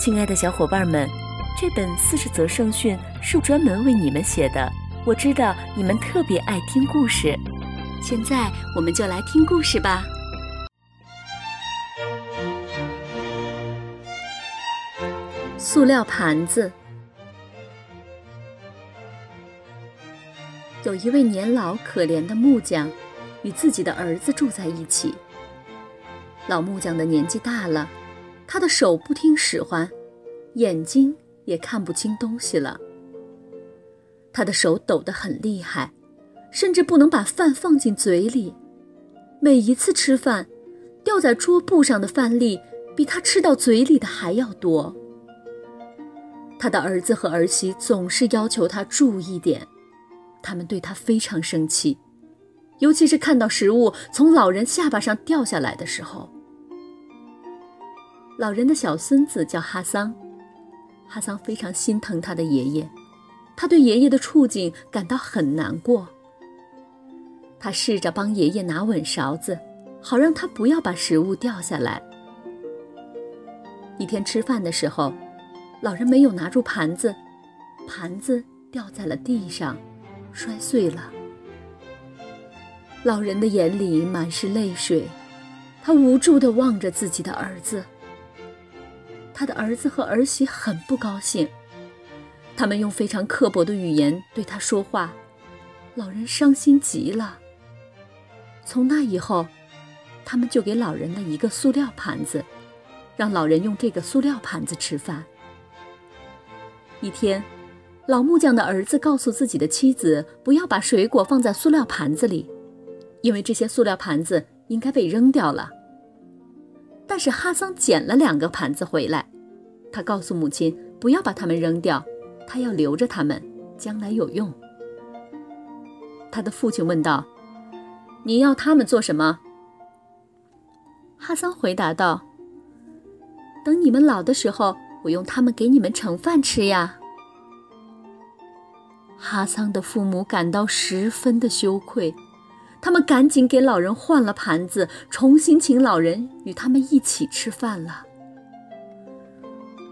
亲爱的小伙伴们，这本四十则圣训是专门为你们写的。我知道你们特别爱听故事，现在我们就来听故事吧。塑料盘子。有一位年老可怜的木匠，与自己的儿子住在一起。老木匠的年纪大了。他的手不听使唤，眼睛也看不清东西了。他的手抖得很厉害，甚至不能把饭放进嘴里。每一次吃饭，掉在桌布上的饭粒比他吃到嘴里的还要多。他的儿子和儿媳总是要求他注意点，他们对他非常生气，尤其是看到食物从老人下巴上掉下来的时候。老人的小孙子叫哈桑，哈桑非常心疼他的爷爷，他对爷爷的处境感到很难过。他试着帮爷爷拿稳勺子，好让他不要把食物掉下来。一天吃饭的时候，老人没有拿住盘子，盘子掉在了地上，摔碎了。老人的眼里满是泪水，他无助地望着自己的儿子。他的儿子和儿媳很不高兴，他们用非常刻薄的语言对他说话，老人伤心极了。从那以后，他们就给老人了一个塑料盘子，让老人用这个塑料盘子吃饭。一天，老木匠的儿子告诉自己的妻子，不要把水果放在塑料盘子里，因为这些塑料盘子应该被扔掉了。但是哈桑捡了两个盘子回来，他告诉母亲不要把它们扔掉，他要留着它们，将来有用。他的父亲问道：“你要它们做什么？”哈桑回答道：“等你们老的时候，我用它们给你们盛饭吃呀。”哈桑的父母感到十分的羞愧。他们赶紧给老人换了盘子，重新请老人与他们一起吃饭了。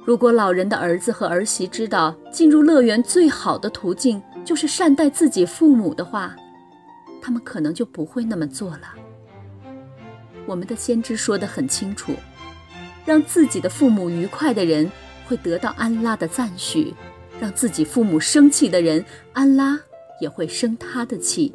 如果老人的儿子和儿媳知道进入乐园最好的途径就是善待自己父母的话，他们可能就不会那么做了。我们的先知说得很清楚：让自己的父母愉快的人会得到安拉的赞许；让自己父母生气的人，安拉也会生他的气。